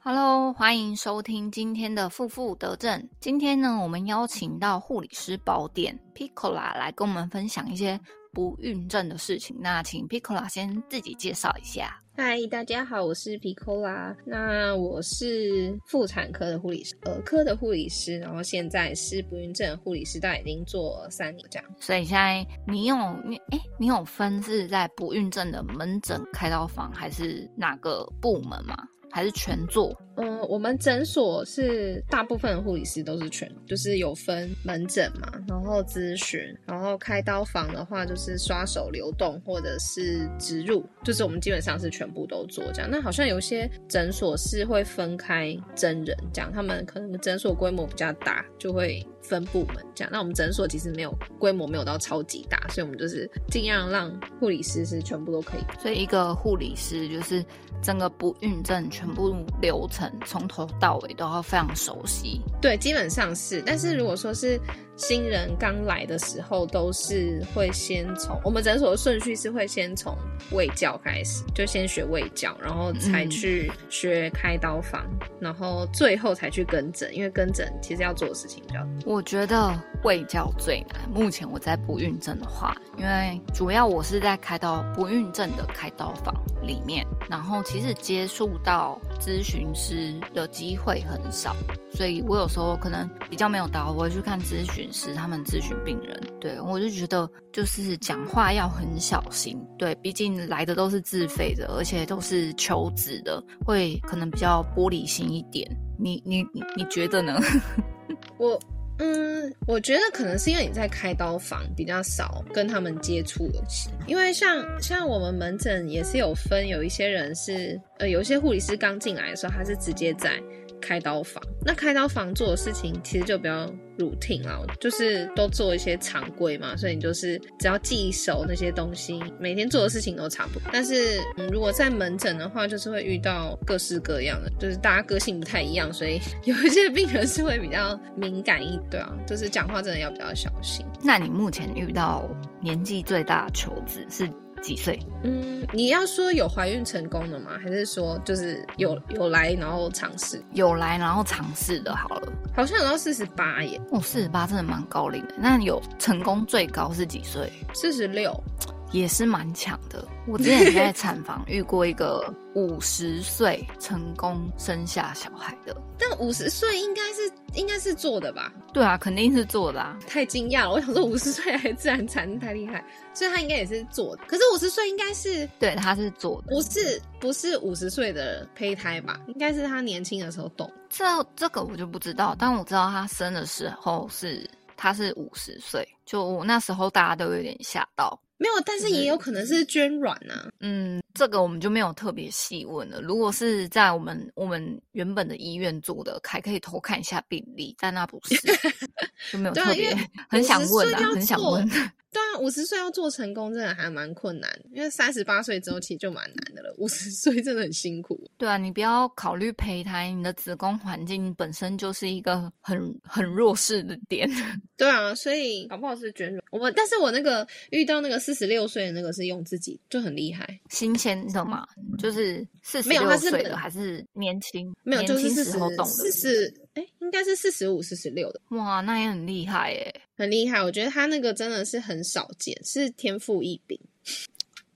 Hello，欢迎收听今天的负负得正。今天呢，我们邀请到护理师宝典 Piccola 来跟我们分享一些不孕症的事情。那请 Piccola 先自己介绍一下。嗨，大家好，我是 Piccola。那我是妇产科的护理师，儿科的护理师，然后现在是不孕症护理师，但已经做三年这样。所以现在你有你哎，你有分是在不孕症的门诊开刀房，还是哪个部门吗？还是全做？嗯，我们诊所是大部分的护理师都是全，就是有分门诊嘛，然后咨询，然后开刀房的话就是刷手流动或者是植入，就是我们基本上是全部都做这样。那好像有些诊所是会分开真人这样，他们可能诊所规模比较大，就会分部门这样。那我们诊所其实没有规模，没有到超级大，所以我们就是尽量让护理师是全部都可以。所以一个护理师就是整个不孕症全部流程。从头到尾都要非常熟悉，对，基本上是。但是如果说是新人刚来的时候，都是会先从我们诊所的顺序是会先从胃教开始，就先学胃教，然后才去学开刀房，然后最后才去跟诊，因为跟诊其实要做的事情比较多。我觉得卫教最难。目前我在不孕症的话，因为主要我是在开刀不孕症的开刀房里面，然后其实接触到咨询师的机会很少，所以我有时候可能比较没有刀，我会去看咨询。师他们咨询病人，对我就觉得就是讲话要很小心，对，毕竟来的都是自费的，而且都是求子的，会可能比较玻璃心一点。你你你你觉得呢？我嗯，我觉得可能是因为你在开刀房比较少跟他们接触的，因为像像我们门诊也是有分，有一些人是呃，有一些护理师刚进来的时候，他是直接在。开刀房，那开刀房做的事情其实就比较 routine 啊，就是都做一些常规嘛，所以你就是只要记熟那些东西，每天做的事情都差不多。但是，如果在门诊的话，就是会遇到各式各样的，就是大家个性不太一样，所以有一些病人是会比较敏感一点啊，就是讲话真的要比较小心。那你目前遇到年纪最大的求子是？几岁？嗯，你要说有怀孕成功的吗？还是说就是有有来然后尝试？有来然后尝试的，好了，好像有到四十八耶。哦，四十八真的蛮高龄的。那有成功最高是几岁？四十六。也是蛮强的。我之前在产房遇过一个五十岁成功生下小孩的，但五十岁应该是应该是做的吧？对啊，肯定是做的啊。太惊讶了，我想说五十岁还自然产太厉害，所以他应该也是做的。可是五十岁应该是对，他是做的，不是不是五十岁的胚胎吧？应该是他年轻的时候动。这这个我就不知道，但我知道他生的时候是他是五十岁，就我那时候大家都有点吓到。没有，但是也有可能是捐卵呢。嗯，这个我们就没有特别细问了。如果是在我们我们原本的医院做的，还可以偷看一下病例，但那不是，就没有特别很想问啊，很想问。对啊，五十岁要做成功，真的还蛮困难。因为三十八岁之后其实就蛮难的了，五十岁真的很辛苦。对啊，你不要考虑胚胎，你的子宫环境本身就是一个很很弱势的点。对啊，所以搞不好是捐卵。我，但是我那个遇到那个四十六岁的那个是用自己，就很厉害，新鲜的嘛，就是四十六岁的还是年轻，没有就是四十四十。哎，应该是四十五、四十六的哇，那也很厉害哎，很厉害。我觉得他那个真的是很少见，是天赋异禀。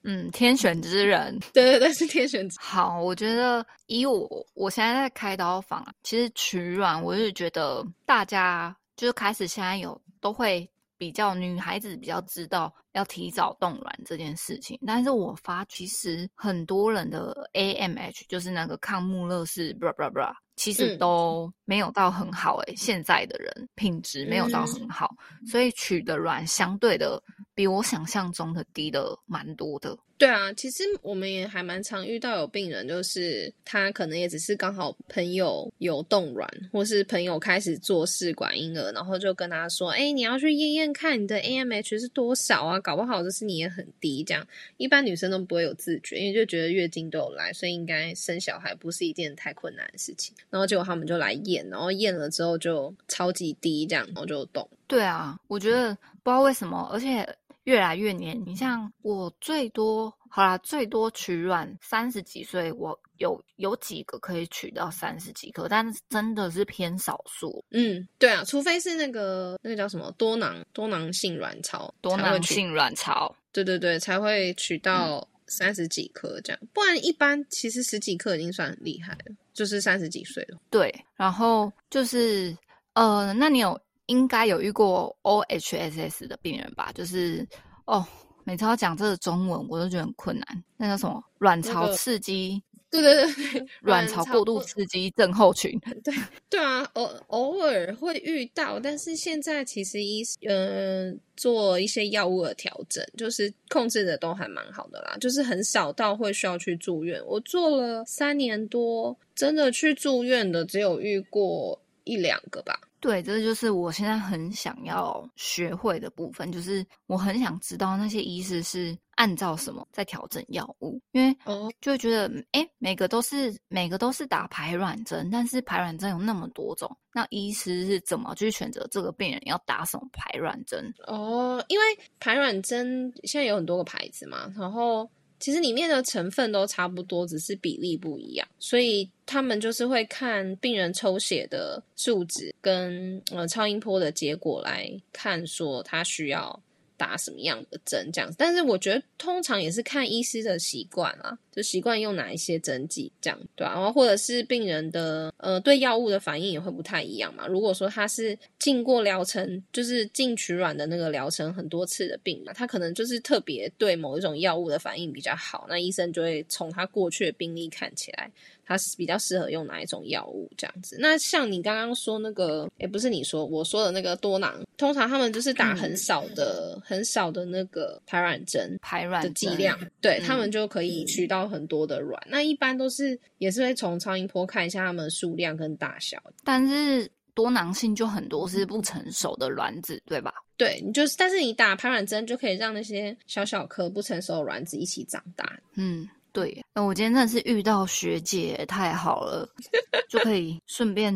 嗯，天选之人，对对对，是天选之。好，我觉得以我我现在在开刀房，其实取卵，我是觉得大家就是开始现在有都会比较女孩子比较知道要提早冻卵这件事情，但是我发其实很多人的 AMH 就是那个抗穆勒氏，bra bra bra。其实都没有到很好诶，现在的人品质没有到很好，所以取的卵相对的比我想象中的低的蛮多的。对啊，其实我们也还蛮常遇到有病人，就是他可能也只是刚好朋友有冻卵，或是朋友开始做试管婴儿，然后就跟他说：“哎，你要去验验看你的 AMH 是多少啊？搞不好就是你也很低。”这样一般女生都不会有自觉，因为就觉得月经都有来，所以应该生小孩不是一件太困难的事情。然后结果他们就来验，然后验了之后就超级低，这样然后就懂。对啊，我觉得不知道为什么，而且。越来越年，你像我最多好啦，最多取卵三十几岁，我有有几个可以取到三十几颗，但是真的是偏少数。嗯，对啊，除非是那个那个叫什么多囊多囊性卵巢，多囊性卵巢。对对对，才会取到三十几颗这样，不然一般其实十几颗已经算很厉害了，就是三十几岁了。对，然后就是呃，那你有应该有遇过 OHSS 的病人吧？就是哦，每次要讲这个中文，我都觉得很困难。那叫什么？卵巢那个刺激、对对对对，卵巢过度刺激症候群。对对啊，偶偶尔会遇到，但是现在其实医呃做一些药物的调整，就是控制的都还蛮好的啦，就是很少到会需要去住院。我做了三年多，真的去住院的只有遇过一两个吧。对，这就是我现在很想要学会的部分，就是我很想知道那些医师是按照什么在调整药物，因为哦，就会觉得，哎，每个都是每个都是打排卵针，但是排卵针有那么多种，那医师是怎么去选择这个病人要打什么排卵针？哦，因为排卵针现在有很多个牌子嘛，然后其实里面的成分都差不多，只是比例不一样，所以他们就是会看病人抽血的数值跟呃超音波的结果来看，说他需要打什么样的针这样子。但是我觉得通常也是看医师的习惯啊，就习惯用哪一些针剂这样，对啊，然后或者是病人的呃对药物的反应也会不太一样嘛。如果说他是进过疗程，就是进取卵的那个疗程很多次的病人，他可能就是特别对某一种药物的反应比较好，那医生就会从他过去的病例看起来。他是比较适合用哪一种药物这样子？那像你刚刚说那个，也不是你说我说的那个多囊，通常他们就是打很少的、很少的那个排卵针排卵的剂量，对、嗯他们就可以取到很多的卵。那一般都是也是会从超音波看一下它们的数量跟大小。但是多囊性就很多是不成熟的卵子，对吧？对你就是，但是你打排卵针就可以让那些小小颗不成熟的卵子一起长大。嗯，对。那我今天真的是遇到学姐，太好了，就可以顺便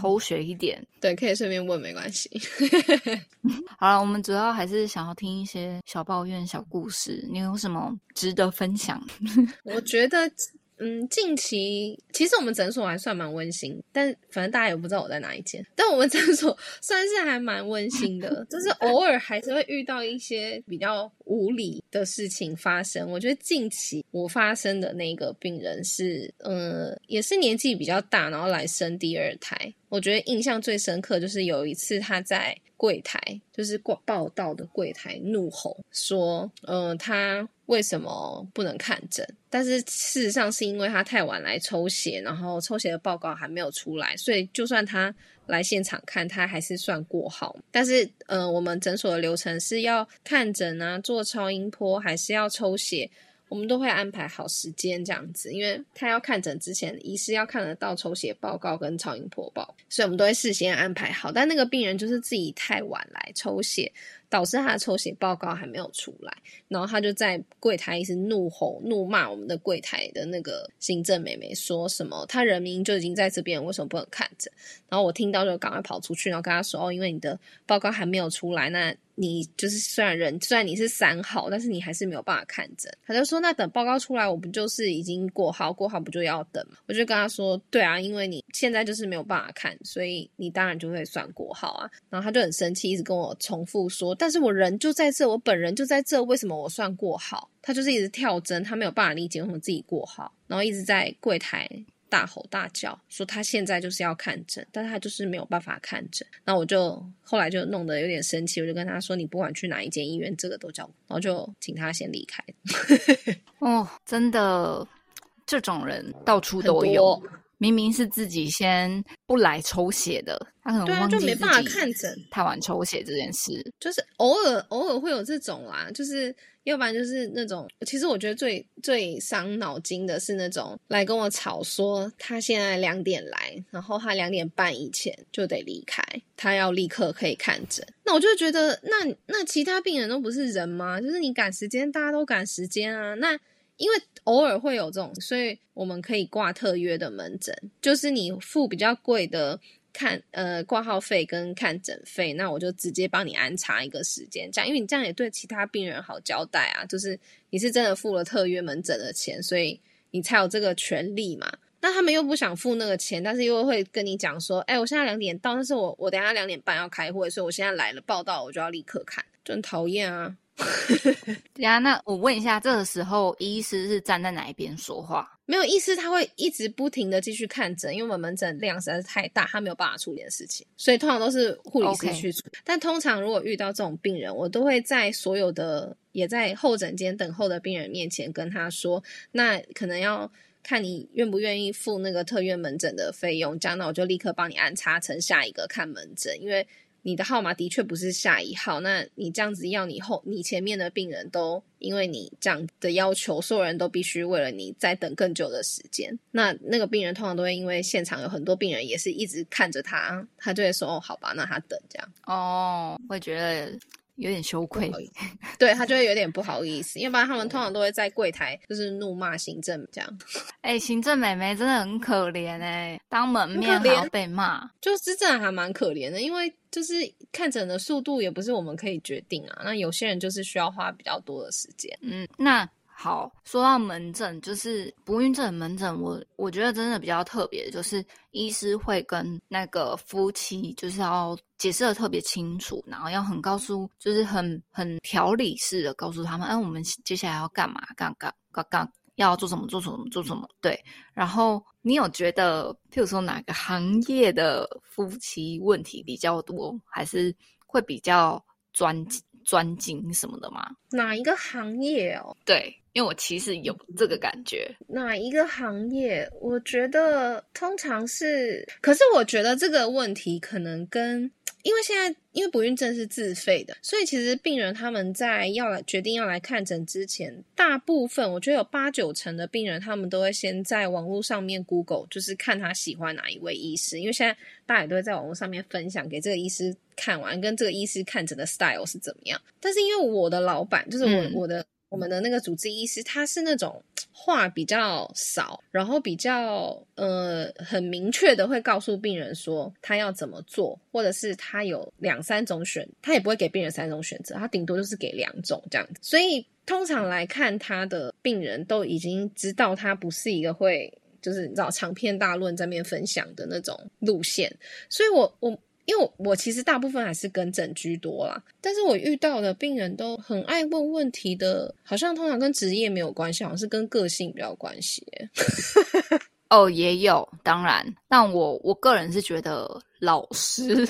偷学一点。对，可以顺便问，没关系。好了，我们主要还是想要听一些小抱怨、小故事。你有什么值得分享？我觉得，嗯，近期其实我们诊所还算蛮温馨，但反正大家也不知道我在哪一间。但我们 诊所算是还蛮温馨的，就是偶尔还是会遇到一些比较无理的事情发生。我觉得近期我发生的那个病人是，呃，也是年纪比较大，然后来生第二胎。我觉得印象最深刻就是有一次他在柜台，就是报报道的柜台怒吼说，呃，他为什么不能看诊？但是事实上是因为他太晚来抽血，然后抽血的报告还没有出来，所以就算他来现场看，他还是算过号。但是，呃，我们诊所的流程是要看诊啊，做超音波，还是要抽血？我们都会安排好时间这样子，因为他要看诊之前，医师要看得到抽血报告跟超音波报，所以我们都会事先安排好。但那个病人就是自己太晚来抽血，导致他的抽血报告还没有出来，然后他就在柜台一直怒吼、怒骂我们的柜台的那个行政妹妹，说什么他人名就已经在这边，为什么不能看诊？然后我听到就赶快跑出去，然后跟他说：“哦，因为你的报告还没有出来，那你就是虽然人虽然你是三号，但是你还是没有办法看诊。”他就说：“那等报告出来，我不就是已经过号？过号不就要等吗？”我就跟他说：“对啊，因为你现在就是没有办法看，所以你当然就会算过号啊。”然后他就很生气，一直跟我重复说：“但是我人就在这，我本人就在这，为什么我算过号？”他就是一直跳针，他没有办法理解为什么自己过号，然后一直在柜台大吼大叫，说他现在就是要看诊，但是他就是没有办法看诊。那我就后来就弄得有点生气，我就跟他说：“你不管去哪一间医院，这个都叫我。”然后就请他先离开。哦，真的，这种人到处都有多。明明是自己先不来抽血的，他可能对啊就没办法看诊太晚抽血这件事。就是偶尔偶尔会有这种啦，就是要不然就是那种，其实我觉得最最伤脑筋的是那种来跟我吵说他现在两点来，然后他两点半以前就得离开，他要立刻可以看诊。那我就觉得，那那其他病人都不是人吗？就是你赶时间，大家都赶时间啊。那因为偶尔会有这种，所以我们可以挂特约的门诊，就是你付比较贵的看呃挂号费跟看诊费，那我就直接帮你安插一个时间，这样，因为你这样也对其他病人好交代啊。就是你是真的付了特约门诊的钱，所以你才有这个权利嘛。那他们又不想付那个钱，但是又会跟你讲说，哎，我现在两点到，但是我我等下两点半要开会，所以我现在来了报道，我就要立刻看，就很讨厌啊。对啊，那我问一下，这个时候医师是站在哪一边说话？没有医师，他会一直不停的继续看诊，因为我们门诊量实在是太大，他没有办法处理的事情，所以通常都是护理师去处理。但通常如果遇到这种病人，我都会在所有的也在候诊间等候的病人面前跟他说，那可能要看你愿不愿意付那个特约门诊的费用，这样那我就立刻帮你安插成下一个看门诊，因为。你的号码的确不是下一号，那你这样子要你后你前面的病人都因为你这样的要求，所有人都必须为了你再等更久的时间。那那个病人通常都会因为现场有很多病人也是一直看着他，他就会说哦好吧，那他等这样。哦，会觉得。有点羞愧，对他就会有点不好意思，要不然他们通常都会在柜台就是怒骂行政这样。哎，行政妹妹真的很可怜哎，当门面还要被骂，就是真的还蛮可怜的，因为就是看诊的速度也不是我们可以决定啊。那有些人就是需要花比较多的时间。嗯，那。好，说到门诊，就是不孕症门诊，我我觉得真的比较特别，就是医师会跟那个夫妻就是要解释的特别清楚，然后要很告诉，就是很很条理式的告诉他们，哎，我们接下来要干嘛，干干干干，要做什么，做什么，做什么，对。然后你有觉得，譬如说哪个行业的夫妻问题比较多，还是会比较专专精什么的吗？哪一个行业哦？对。因为我其实有这个感觉，哪一个行业？我觉得通常是，可是我觉得这个问题可能跟，因为现在因为不孕症是自费的，所以其实病人他们在要来决定要来看诊之前，大部分我觉得有八九成的病人他们都会先在网络上面 Google，就是看他喜欢哪一位医师，因为现在大家也都会在网络上面分享给这个医师看完，跟这个医师看诊的 style 是怎么样。但是因为我的老板就是我我的。我们的那个主治医师，他是那种话比较少，然后比较呃很明确的会告诉病人说他要怎么做，或者是他有两三种选，他也不会给病人三种选择，他顶多就是给两种这样子。所以通常来看，他的病人都已经知道他不是一个会就是你知道长篇大论在面分享的那种路线，所以我我。因为我其实大部分还是跟诊居多啦，但是我遇到的病人都很爱问问题的，好像通常跟职业没有关系，好像是跟个性比较关系。哦，也有，当然，但我我个人是觉得老师，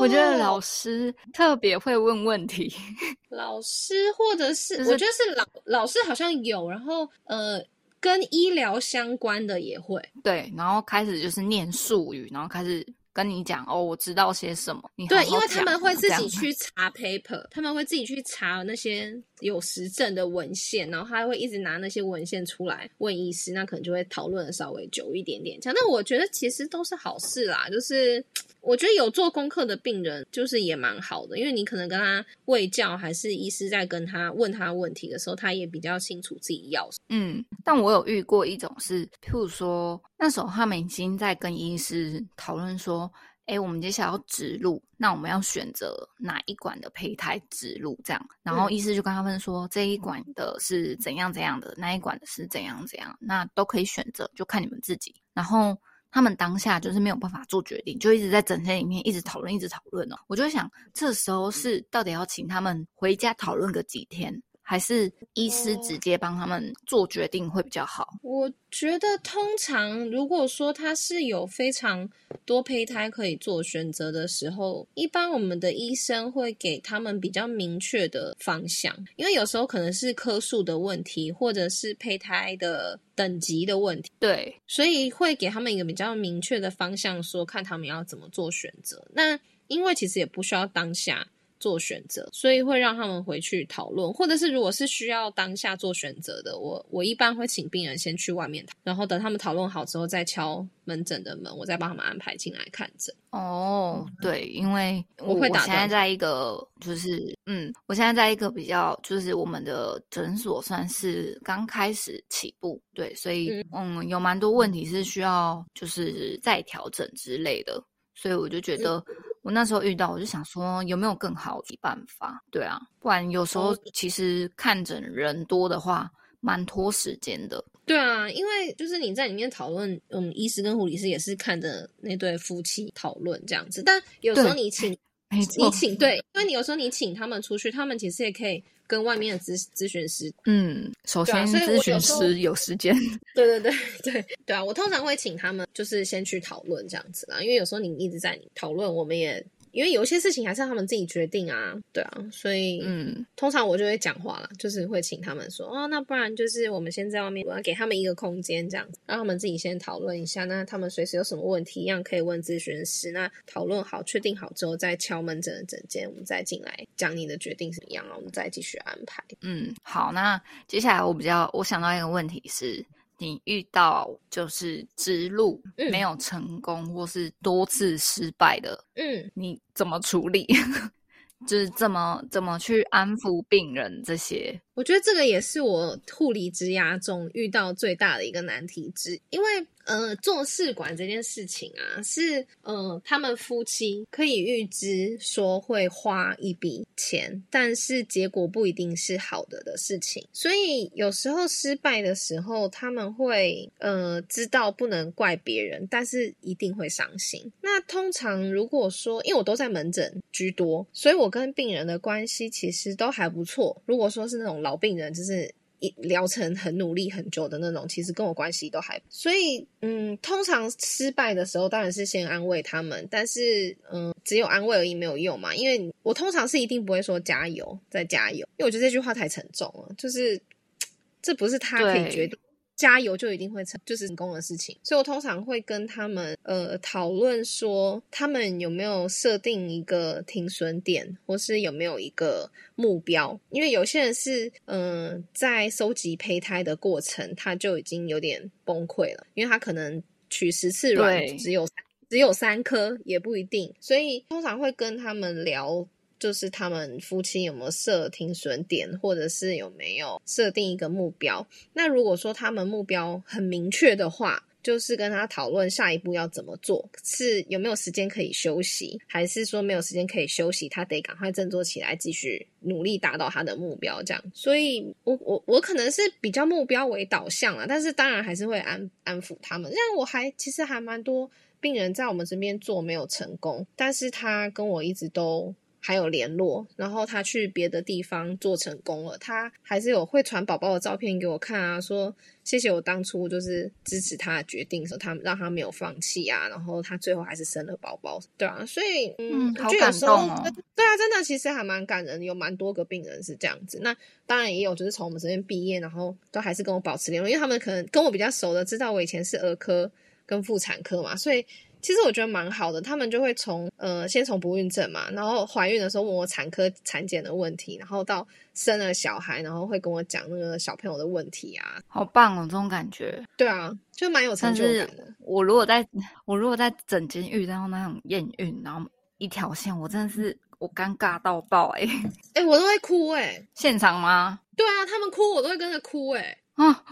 我觉得老师特别会问问题。老师或者是我觉得是老老师好像有，然后呃，跟医疗相关的也会对，然后开始就是念术语，然后开始。跟你讲哦，我知道些什么。对，因为他们会自己去查 paper，他们会自己去查那些有实证的文献，然后他会一直拿那些文献出来问医师，那可能就会讨论的稍微久一点点。这样，但我觉得其实都是好事啦，就是。我觉得有做功课的病人就是也蛮好的，因为你可能跟他喂教，还是医师在跟他问他问题的时候，他也比较清楚自己要什么。嗯，但我有遇过一种是，譬如说那时候他们已经在跟医师讨论说，哎，我们接下来要植入，那我们要选择哪一管的胚胎植入这样，然后医师就跟他们说，这一管的是怎样怎样的，那一管的是怎样怎样，那都可以选择，就看你们自己，然后。他们当下就是没有办法做决定，就一直在整天里面一直讨论，一直讨论哦。我就想，这时候是到底要请他们回家讨论个几天？还是医师直接帮他们做决定会比较好。我觉得通常如果说他是有非常多胚胎可以做选择的时候，一般我们的医生会给他们比较明确的方向，因为有时候可能是颗数的问题，或者是胚胎的等级的问题。对，所以会给他们一个比较明确的方向，说看他们要怎么做选择。那因为其实也不需要当下。做选择，所以会让他们回去讨论，或者是如果是需要当下做选择的，我我一般会请病人先去外面，然后等他们讨论好之后再敲门诊的门，我再帮他们安排进来看诊。哦，对，因为我会打现在在一个就是嗯，我现在在一个比较就是我们的诊所算是刚开始起步，对，所以嗯，有蛮多问题是需要就是再调整之类的，所以我就觉得。我那时候遇到，我就想说有没有更好的办法？对啊，不然有时候其实看诊人多的话，蛮拖时间的。对啊，因为就是你在里面讨论，嗯，医师跟护理师也是看着那对夫妻讨论这样子，但有时候你请你请对，因为你有时候你请他们出去，他们其实也可以跟外面的咨咨询师，嗯，首先咨询师有时间，对对对 对对啊，我通常会请他们就是先去讨论这样子啦，因为有时候你一直在讨论，我们也。因为有些事情还是他们自己决定啊，对啊，所以嗯，通常我就会讲话了，就是会请他们说，哦，那不然就是我们先在外面，我要给他们一个空间，这样让他们自己先讨论一下。那他们随时有什么问题，一样可以问咨询师。那讨论好、确定好之后，再敲门诊的诊间，我们再进来讲你的决定怎么样啊？我们再继续安排。嗯，好，那接下来我比较我想到一个问题是。你遇到就是植入没有成功，或是多次失败的，嗯，你怎么处理？就是怎么怎么去安抚病人这些？我觉得这个也是我护理之涯中遇到最大的一个难题之，因为。呃，做试管这件事情啊，是呃，他们夫妻可以预知说会花一笔钱，但是结果不一定是好的的事情。所以有时候失败的时候，他们会呃知道不能怪别人，但是一定会伤心。那通常如果说，因为我都在门诊居多，所以我跟病人的关系其实都还不错。如果说是那种老病人，就是一。疗程很努力很久的那种，其实跟我关系都还，所以嗯，通常失败的时候当然是先安慰他们，但是嗯，只有安慰而已没有用嘛，因为我通常是一定不会说加油再加油，因为我觉得这句话太沉重了，就是 这不是他可以决定。加油就一定会成，就是成功的事情。所以我通常会跟他们呃讨论说，他们有没有设定一个停损点，或是有没有一个目标？因为有些人是嗯在收集胚胎的过程，他就已经有点崩溃了，因为他可能取十次卵只有只有三颗，也不一定。所以通常会跟他们聊。就是他们夫妻有没有设停损点，或者是有没有设定一个目标？那如果说他们目标很明确的话，就是跟他讨论下一步要怎么做，是有没有时间可以休息，还是说没有时间可以休息，他得赶快振作起来，继续努力达到他的目标。这样，所以我我我可能是比较目标为导向了，但是当然还是会安安抚他们。像我还其实还蛮多病人在我们这边做没有成功，但是他跟我一直都。还有联络，然后他去别的地方做成功了，他还是有会传宝宝的照片给我看啊，说谢谢我当初就是支持他的决定，说他让他没有放弃啊，然后他最后还是生了宝宝，对啊，所以嗯，好感动哦，对啊，真的其实还蛮感人，有蛮多个病人是这样子，那当然也有就是从我们这边毕业，然后都还是跟我保持联络，因为他们可能跟我比较熟的，知道我以前是儿科跟妇产科嘛，所以。其实我觉得蛮好的，他们就会从呃，先从不孕症嘛，然后怀孕的时候问我产科产检的问题，然后到生了小孩，然后会跟我讲那个小朋友的问题啊，好棒哦，这种感觉。对啊，就蛮有成就感的。我如果在我如果在整间遇到那种验孕，然后一条线，我真的是我尴尬到爆哎哎，我都会哭哎，现场吗？对啊，他们哭我都会跟着哭哎啊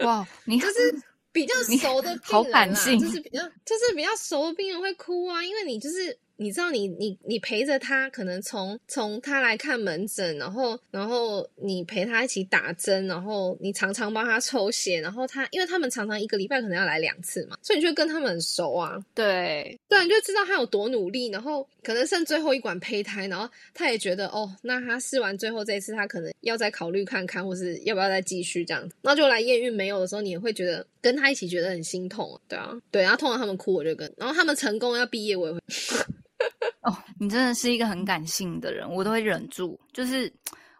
哇，你就是。比较熟的 病人啦，就是比较就是比较熟的病人会哭啊，因为你就是。你知道，你你你陪着他，可能从从他来看门诊，然后然后你陪他一起打针，然后你常常帮他抽血，然后他因为他们常常一个礼拜可能要来两次嘛，所以你就跟他们很熟啊。对对，你就知道他有多努力，然后可能剩最后一管胚胎，然后他也觉得哦，那他试完最后这一次，他可能要再考虑看看，或是要不要再继续这样子。那就来验孕没有的时候，你也会觉得跟他一起觉得很心痛，对啊，对，然后通常他们哭，我就跟，然后他们成功要毕业，我也会。哦，你真的是一个很感性的人，我都会忍住，就是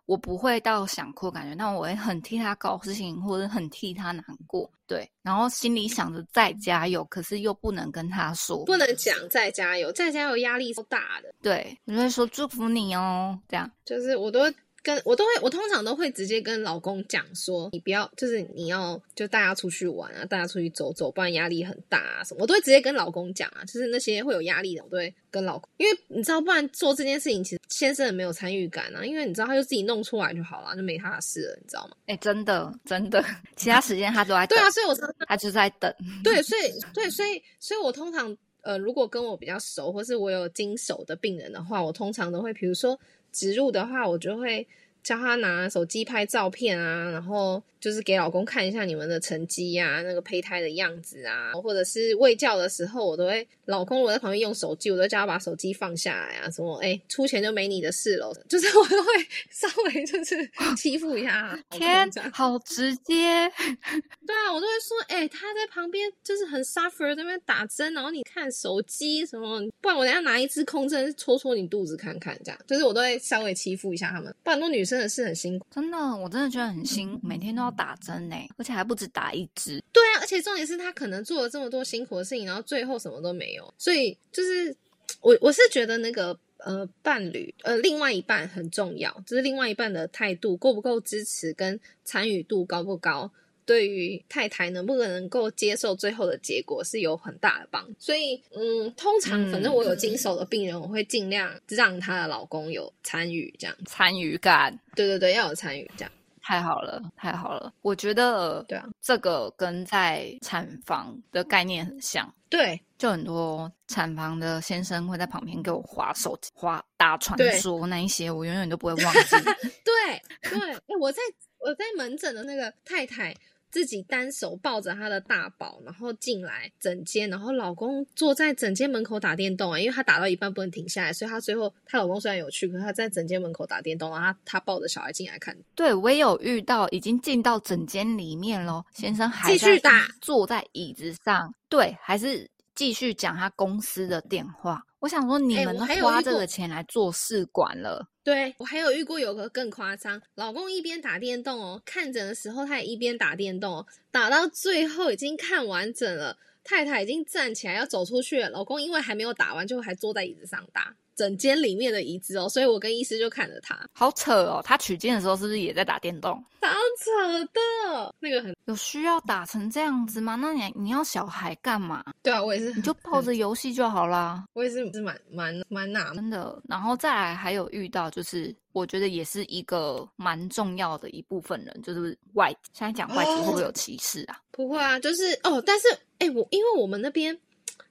我不会到想哭感觉，但我会很替他高兴，或者很替他难过，对，然后心里想着再加油，可是又不能跟他说，不能讲再加油，再加油压力超大的，对，我会说祝福你哦，这样，就是我都。跟我都会，我通常都会直接跟老公讲说，你不要，就是你要就大家出去玩啊，大家出去走走，不然压力很大啊什么，我都会直接跟老公讲啊，就是那些会有压力的，我都会跟老公，因为你知道，不然做这件事情其实先生也没有参与感啊，因为你知道他就自己弄出来就好了，就没他的事了，你知道吗？哎，真的真的，其他时间他都在对啊，所以我他就在等，对，所以对，所以所以我通常呃，如果跟我比较熟，或是我有经手的病人的话，我通常都会，比如说植入的话，我就会。叫他拿手机拍照片啊，然后就是给老公看一下你们的成绩呀，那个胚胎的样子啊，或者是喂教的时候，我都会老公我在旁边用手机，我都叫他把手机放下来啊，什么哎出钱就没你的事了，就是我都会稍微就是 欺负一下。天，好直接。对啊，我都会说，哎，他在旁边就是很 suffer 在那边打针，然后你看手机什么，不然我等下拿一支空针戳戳你肚子看看，这样就是我都会稍微欺负一下他们，不然多女生。真的是很辛苦，真的，我真的觉得很辛苦，每天都要打针呢，而且还不止打一支。对啊，而且重点是他可能做了这么多辛苦的事情，然后最后什么都没有。所以就是我我是觉得那个呃伴侣呃另外一半很重要，就是另外一半的态度够不够支持，跟参与度高不高。对于太太能不能够接受最后的结果是有很大的帮助，所以嗯，通常反正我有经手的病人，我会尽量让她的老公有参与，这样参与感，对对对，要有参与，这样。太好了，太好了。我觉得对啊，这个跟在产房的概念很像，对，就很多产房的先生会在旁边给我划手机、划打传说那一些，我永远都不会忘记。对 对，哎，我在我在门诊的那个太太。自己单手抱着她的大宝，然后进来整间，然后老公坐在整间门口打电动啊，因为他打到一半不能停下来，所以他最后她老公虽然有去，可是他在整间门口打电动，然后他他抱着小孩进来看。对，我也有遇到，已经进到整间里面咯，先生还继续打，坐在椅子上，对，还是继续讲他公司的电话。我想说，你们都花这个钱来做试管了。对我还有遇过有个更夸张，老公一边打电动哦，看诊的时候他也一边打电动，打到最后已经看完整了，太太已经站起来要走出去了，老公因为还没有打完，就还坐在椅子上打。整间里面的椅子哦，所以我跟医师就看着他，好扯哦。他取经的时候是不是也在打电动？好扯的，那个很有需要打成这样子吗？那你你要小孩干嘛？对啊，我也是，你就抱着游戏就好啦。我也是是蛮蛮蛮纳闷的。然后再来还有遇到，就是我觉得也是一个蛮重要的一部分人，就是外现在讲外籍会不会有歧视啊？不会啊，就是哦，但是哎，我因为我们那边。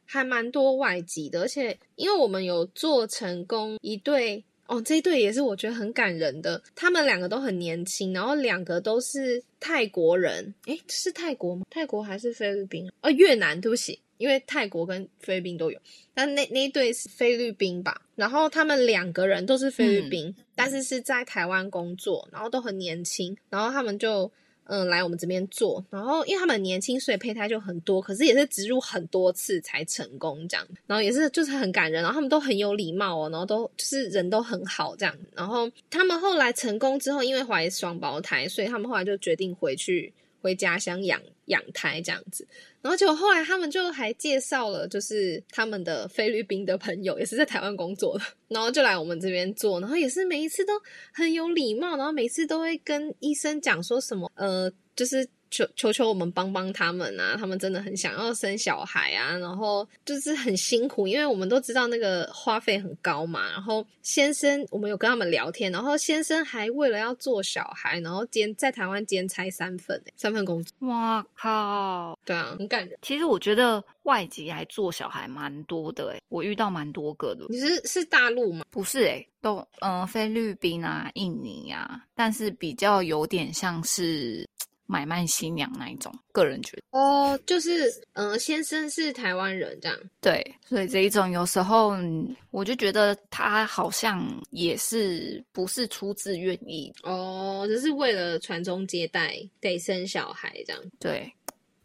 还蛮多外籍的，而且因为我们有做成功一对哦，这一对也是我觉得很感人的。他们两个都很年轻，然后两个都是泰国人，诶，是泰国吗？泰国还是菲律宾？哦，越南，对不起，因为泰国跟菲律宾都有，但那那一对是菲律宾吧？然后他们两个人都是菲律宾，但是是在台湾工作，然后都很年轻，然后他们就。嗯，来我们这边做，然后因为他们年轻，所以胚胎就很多，可是也是植入很多次才成功这样，然后也是就是很感人，然后他们都很有礼貌哦，然后都就是人都很好这样，然后他们后来成功之后，因为怀双胞胎，所以他们后来就决定回去回家乡养养胎这样子。然后结果后来他们就还介绍了，就是他们的菲律宾的朋友，也是在台湾工作的，然后就来我们这边做，然后也是每一次都很有礼貌，然后每次都会跟医生讲说什么，呃，就是。求求求我们帮帮他们啊！他们真的很想要生小孩啊，然后就是很辛苦，因为我们都知道那个花费很高嘛。然后先生，我们有跟他们聊天，然后先生还为了要做小孩，然后兼在台湾兼差三份，三份工作。哇靠！对啊，很感人。其实我觉得外籍来做小孩蛮多的，诶我遇到蛮多个的。你是是大陆吗？不是，诶都嗯菲律宾啊、印尼啊，但是比较有点像是。买卖新娘那一种，个人觉得。哦，就是嗯，先生是台湾人这样，对，所以这一种有时候我就觉得他好像也是不是出自愿意。哦，只是为了传宗接代得生小孩这样，对，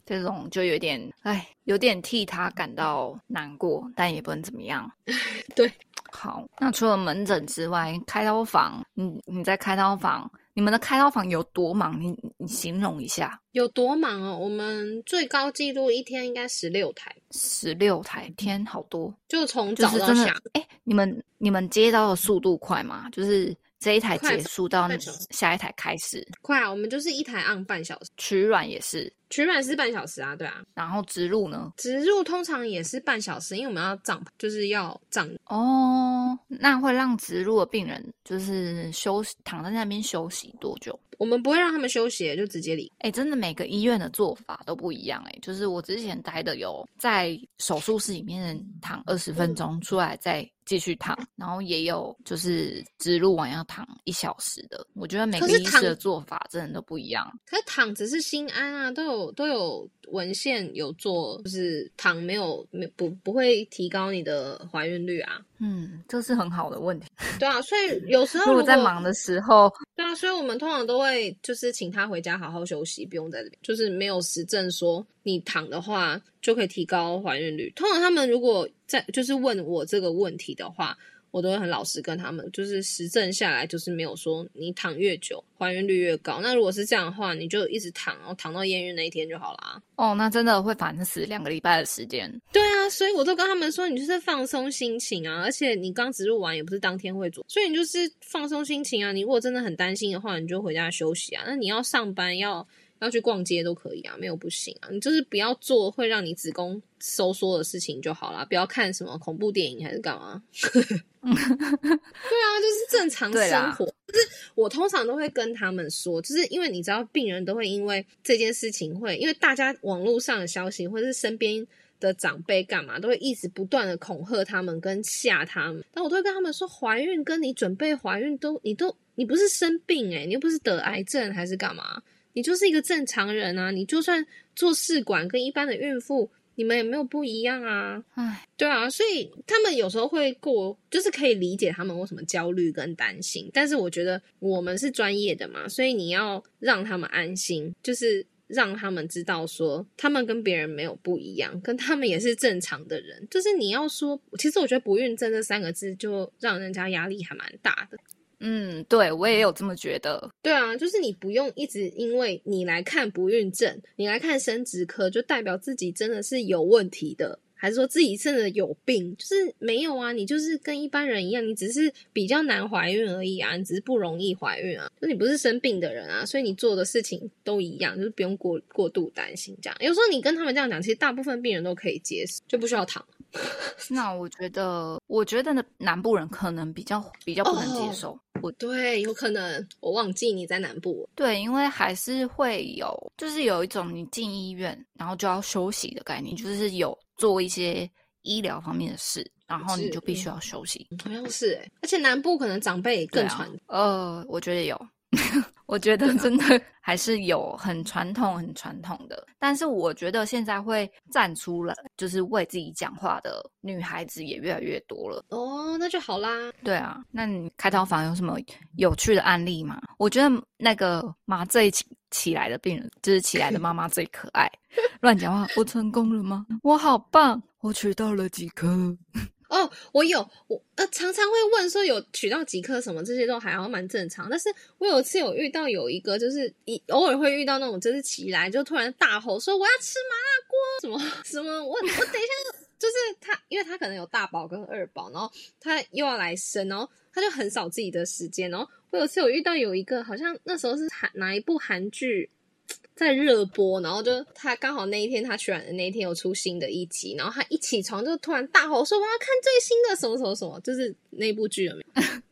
这种就有点哎，有点替他感到难过，但也不能怎么样，对，好，那除了门诊之外，开刀房，你你在开刀房。你们的开刀房有多忙？你你形容一下，有多忙哦？我们最高纪录一天应该十六台，十六台，天好多，就从早到下。哎，你们你们接刀的速度快吗？就是这一台结束到下一台开始，快啊！我们就是一台按半小时，取卵也是，取卵是半小时啊，对啊。然后植入呢？植入通常也是半小时，因为我们要胀，就是要胀。哦，那会让植入的病人就是休息躺在那边休息多久？我们不会让他们休息，就直接离。哎，真的每个医院的做法都不一样哎。就是我之前待的有在手术室里面躺二十分钟，出来再继续躺，然后也有就是植入完要躺一小时的。我觉得每个医师的做法真的都不一样。可是躺只是心安啊，都有都有文献有做，就是躺没有没不不会提高你的怀孕率啊。嗯，这是很好的问题。对啊，所以有时候 如果在忙的时候，对啊，所以我们通常都会就是请他回家好好休息，不用在这边。就是没有实证说你躺的话就可以提高怀孕率。通常他们如果在就是问我这个问题的话。我都会很老实跟他们，就是实证下来，就是没有说你躺越久怀孕率越高。那如果是这样的话，你就一直躺，然后躺到验孕那一天就好啦。哦，那真的会烦死两个礼拜的时间。对啊，所以我都跟他们说，你就是放松心情啊，而且你刚植入完也不是当天会做，所以你就是放松心情啊。你如果真的很担心的话，你就回家休息啊。那你要上班要。要去逛街都可以啊，没有不行啊。你就是不要做会让你子宫收缩的事情就好啦，不要看什么恐怖电影还是干嘛。对啊，就是正常生活。就是我通常都会跟他们说，就是因为你知道，病人都会因为这件事情会，因为大家网络上的消息或者是身边的长辈干嘛，都会一直不断的恐吓他们跟吓他们。但我都会跟他们说，怀孕跟你准备怀孕都，你都你不是生病诶，你又不是得癌症还是干嘛。你就是一个正常人啊！你就算做试管，跟一般的孕妇，你们也没有不一样啊。唉，对啊，所以他们有时候会过，就是可以理解他们为什么焦虑跟担心。但是我觉得我们是专业的嘛，所以你要让他们安心，就是让他们知道说，他们跟别人没有不一样，跟他们也是正常的人。就是你要说，其实我觉得“不孕症”这三个字就让人家压力还蛮大的。嗯，对我也有这么觉得。对啊，就是你不用一直因为你来看不孕症，你来看生殖科，就代表自己真的是有问题的，还是说自己真的有病？就是没有啊，你就是跟一般人一样，你只是比较难怀孕而已啊，你只是不容易怀孕啊，就你不是生病的人啊，所以你做的事情都一样，就是不用过过度担心这样。有时候你跟他们这样讲，其实大部分病人都可以接受，就不需要躺。那我觉得，我觉得呢，南部人可能比较比较不能接受。我对，有可能我忘记你在南部。对，因为还是会有，就是有一种你进医院然后就要休息的概念，就是有做一些医疗方面的事，然后你就必须要休息。好像是哎，而且南部可能长辈更传。呃，我觉得有。我觉得真的还是有很传统、很传统的，但是我觉得现在会站出来，就是为自己讲话的女孩子也越来越多了。哦，那就好啦。对啊，那你开刀房有什么有趣的案例吗？我觉得那个麻醉起起来的病人，就是起来的妈妈最可爱。乱讲话，我成功了吗？我好棒，我取到了几颗。哦，我有我呃，常常会问说有取到几颗什么，这些都还好蛮正常。但是我有次有遇到有一个，就是一偶尔会遇到那种，就是起来就突然大吼说我要吃麻辣锅，什么什么，我我等一下就是他，因为他可能有大宝跟二宝，然后他又要来生，然后他就很少自己的时间。然后我有次有遇到有一个，好像那时候是韩哪一部韩剧。在热播，然后就他刚好那一天他选的那一天有出新的一集，然后他一起床就突然大吼说：“我要看最新的什么什么什么，就是那部剧有没有？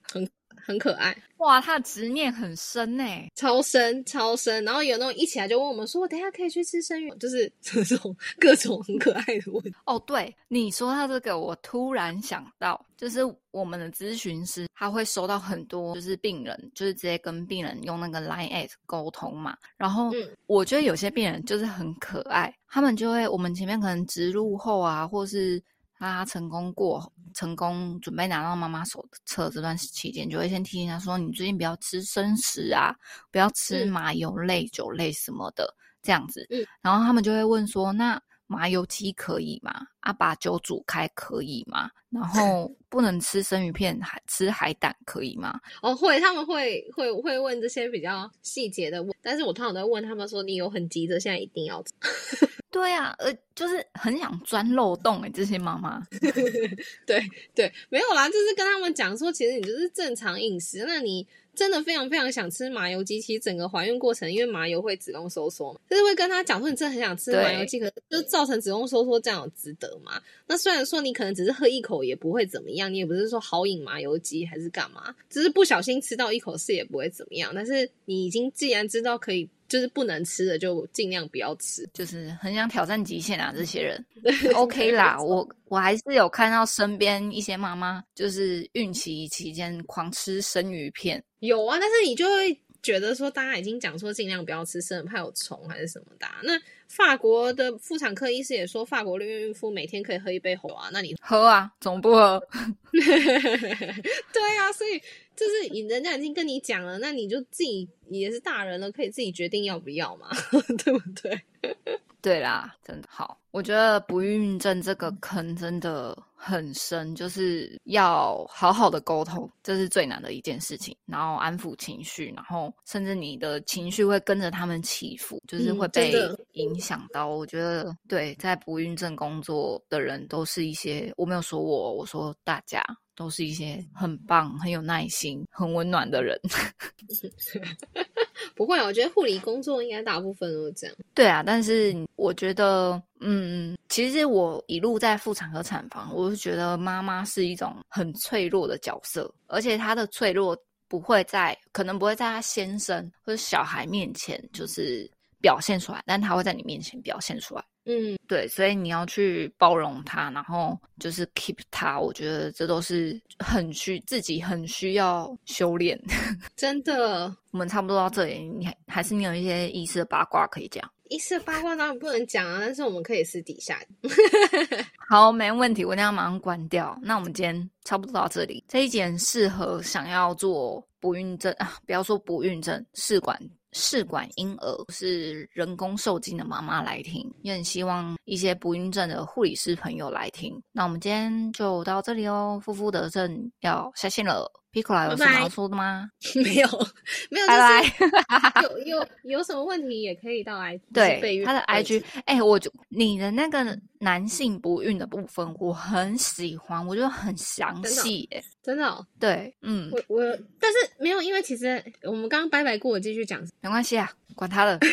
很很可爱。”哇，他的执念很深呢，超深超深。然后有那种一起来就问我们说：“我等下可以去吃生鱼？”就是 这种各种很可爱的问。哦，对，你说到这个，我突然想到，就是我们的咨询师他会收到很多，就是病人就是直接跟病人用那个 Line at 沟通嘛。然后我觉得有些病人就是很可爱，他们就会我们前面可能植入后啊，或是。他成功过，成功准备拿到妈妈手册这段期间，就会先提醒他说：“你最近不要吃生食啊，不要吃麻油类、酒类什么的，这样子。”嗯，然后他们就会问说：“那麻油鸡可以吗？啊，把酒煮开可以吗？然 后不能吃生鱼片，还吃海胆可以吗？哦，会，他们会会会问这些比较细节的问，但是我通常都会问他们说，你有很急着现在一定要吃？对啊，呃，就是很想钻漏洞哎，这些妈妈。对对，没有啦，就是跟他们讲说，其实你就是正常饮食，那你。真的非常非常想吃麻油鸡，其实整个怀孕过程，因为麻油会子宫收缩嘛，就是会跟他讲说你真的很想吃麻油鸡，可就造成子宫收缩，这样有值得吗？那虽然说你可能只是喝一口也不会怎么样，你也不是说好饮麻油鸡还是干嘛，只是不小心吃到一口是也不会怎么样。但是你已经既然知道可以。就是不能吃的，就尽量不要吃。就是很想挑战极限啊，这些人。OK 啦，我我还是有看到身边一些妈妈，就是孕期期间狂吃生鱼片。有啊，但是你就会觉得说，大家已经讲说尽量不要吃生的，怕有虫还是什么的。那法国的妇产科医师也说，法国的孕妇每天可以喝一杯红啊。那你喝啊，怎么不喝？对啊，所以。就是你人家已经跟你讲了，那你就自己也是大人了，可以自己决定要不要嘛，对不对？对啦，真的好。我觉得不孕症这个坑真的很深，就是要好好的沟通，这是最难的一件事情。然后安抚情绪，然后甚至你的情绪会跟着他们起伏，就是会被影响到。我觉得对，在不孕症工作的人都是一些，我没有说我，我说大家。都是一些很棒、很有耐心、很温暖的人。不会，我觉得护理工作应该大部分都是这样。对啊，但是我觉得，嗯，其实我一路在妇产科产房，我是觉得妈妈是一种很脆弱的角色，而且她的脆弱不会在，可能不会在她先生或者小孩面前就是表现出来，但她会在你面前表现出来。嗯，对，所以你要去包容他，然后就是 keep 他，我觉得这都是很需自己很需要修炼。真的，我们差不多到这里，你还还是你有一些医师的八卦可以讲？医师的八卦当然不能讲啊，但是我们可以私底下。好，没问题，我等下马上关掉。那我们今天差不多到这里，这一节适合想要做不孕症啊，不要说不孕症，试管。试管婴儿是人工受精的妈妈来听，也很希望一些不孕症的护理师朋友来听。那我们今天就到这里哦，夫妇得症要下线了。Picola 有什么要说的吗？没有，没有，拜拜。有有有什么问题也可以到 I 对他的 IG。哎，我就你的那个男性不孕的部分，我很喜欢，我觉得很详细。哎，真的？对，嗯，我我，但是没有，因为其实我们刚刚拜拜过，我继续讲，没关系啊，管他的。就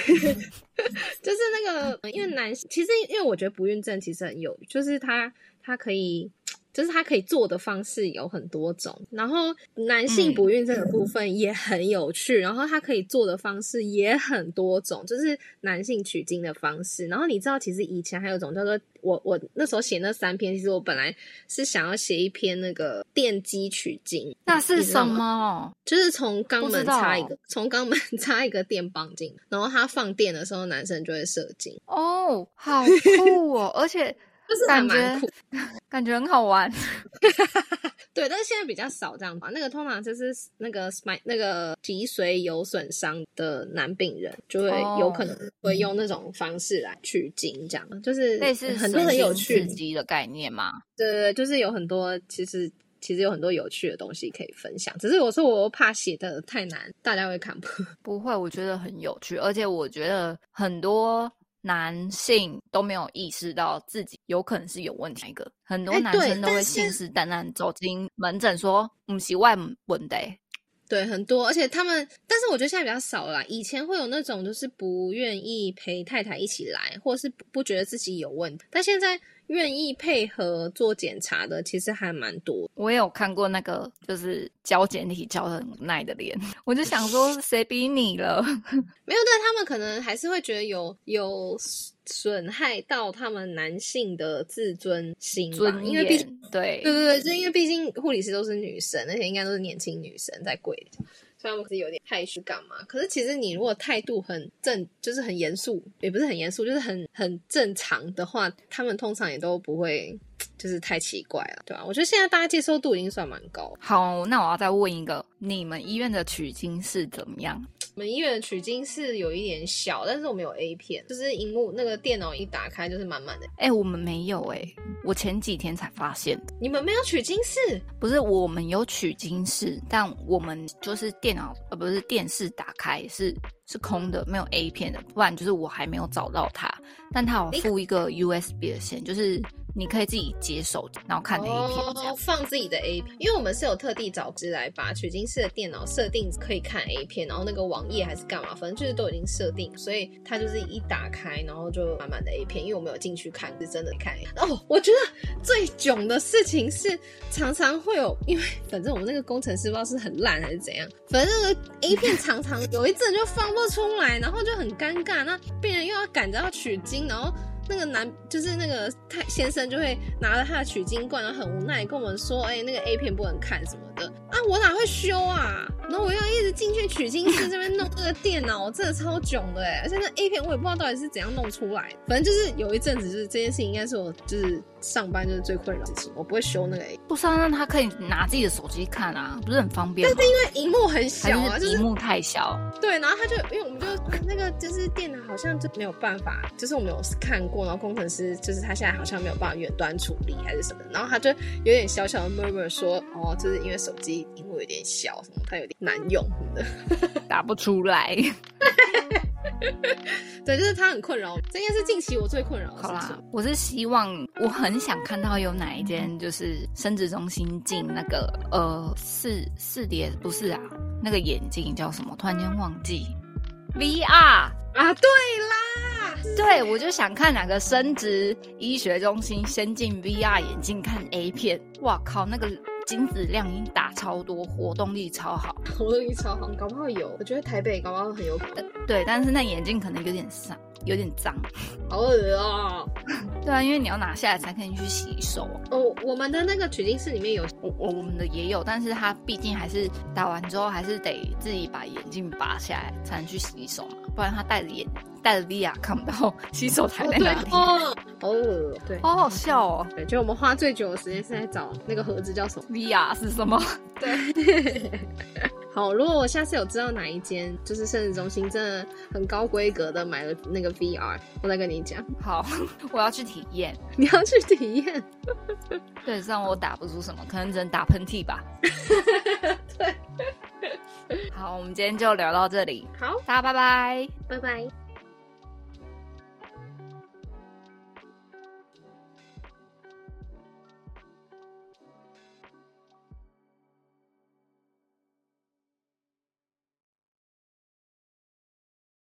是那个，因为男，其实因为我觉得不孕症其实很有，就是他他可以。就是他可以做的方式有很多种，然后男性不孕这个部分也很有趣，然后他可以做的方式也很多种，就是男性取精的方式。然后你知道，其实以前还有一种叫做我我那时候写那三篇，其实我本来是想要写一篇那个电击取精，那是什么？就是从肛门插一个，从肛门 插一个电棒进，然后他放电的时候，男生就会射精。哦，好 酷哦，而且。就是感觉 感觉很好玩，对，但是现在比较少这样吧。那个通常就是那个买那个脊髓有损伤的男病人，就会有可能会用那种方式来取精，这样就是类似很多很有趣的概念嘛。对对对，就是有很多其实其实有很多有趣的东西可以分享。只是我说我怕写的太难，大家会看不？不会，我觉得很有趣，而且我觉得很多。男性都没有意识到自己有可能是有问题，一个很多男生都会信誓旦旦走进门诊说不是外问的，对，很多，而且他们，但是我觉得现在比较少了。以前会有那种就是不愿意陪太太一起来，或者是不觉得自己有问题，但现在。愿意配合做检查的其实还蛮多，我也有看过那个就是交简体交的很无奈的脸，我就想说 谁逼你了？没有，但他们可能还是会觉得有有损害到他们男性的自尊心吧，因为毕对对对对，就因为毕竟护理师都是女生，而且应该都是年轻女生在跪。虽然我是有点害羞干嘛，可是其实你如果态度很正，就是很严肃，也不是很严肃，就是很很正常的话，他们通常也都不会就是太奇怪了，对吧？我觉得现在大家接受度已经算蛮高。好，那我要再问一个，你们医院的取经是怎么样？我们医院的取经室有一点小，但是我们有 A 片，就是荧幕那个电脑一打开就是满满的。哎、我们没有哎、我前几天才发现。你们没有取经室？不是我们有取经室，但我们就是电脑呃不是电视打开是是空的，没有 A 片的，不然就是我还没有找到它。但它有附一个 USB 的线，就是你可以自己接手，然后看 A 片这样。哦，放自己的 A 片，因为我们是有特地找只来把取经室的电脑设定可以看 A 片，然后那个网页还是干嘛，反正就是都已经设定，所以它就是一打开，然后就满满的 A 片。因为我们有进去看，是真的看。哦，我觉得最囧的事情是常常会有，因为反正我们那个工程师不知道是很烂还是怎样，反正那个 A 片常常有一阵就放不出来，然后就很尴尬。那病人又要赶着要取经，然后。那个男就是那个太先生就会拿着他的取经罐，然后很无奈跟我们说：“哎、那个 A 片不能看什么的啊，我哪会修啊？然后我要一直进去取经室这边弄这个电脑，真的超囧的哎！而且那 A 片我也不知道到底是怎样弄出来的，反正就是有一阵子就是这件事情应该是我就是上班就是最困扰的事情，我不会修那个 A，不是啊，让他可以拿自己的手机看啊，不是很方便但是？因为荧幕很小啊，就是是荧幕太小？对，然后他就因为我们就那个就是电脑好像就没有办法，就是我们有看过，然后工程师就是他现在好像没有办法远端处理还是什么，然后他就有点小小的 murmur 说，哦，就是因为手机屏幕有点小，什么它有点难用什么的，打不出来。对，就是他很困扰，这应该是近期我最困扰的好啦我是希望，我很想看到有哪一间就是生殖中心进那个呃四四叠不是啊，那个眼镜叫什么？突然间忘记 VR。啊，对啦，对，我就想看哪个生殖医学中心先进 VR 眼镜看 A 片。哇靠，那个精子量已经打超多，活动力超好。活动力超好，搞不好有，我觉得台北搞不好很有可能，对，但是那眼镜可能有点脏，有点脏。好恶啊、对啊，因为你要拿下来才可以去洗手。哦，我们的那个取经室里面有我我我们的也有，但是它毕竟还是打完之后还是得自己把眼镜拔下来才能去洗手嘛，不然他戴着眼戴着 VR 看不到洗手台在对哪里。哦，哦、对。好好笑哦对，就我们花最久的时间是在找那个盒子叫什么？，VR 是什么？对 好，如果我下次有知道哪一间就是生殖中心真的很高规格的买了那个 VR，我再跟你讲。好，我要去体验。你要去体验。对，虽然我打不出什么，可能只能打喷嚏吧。对，好，我们今天就聊到这里，好，大家拜拜。拜拜。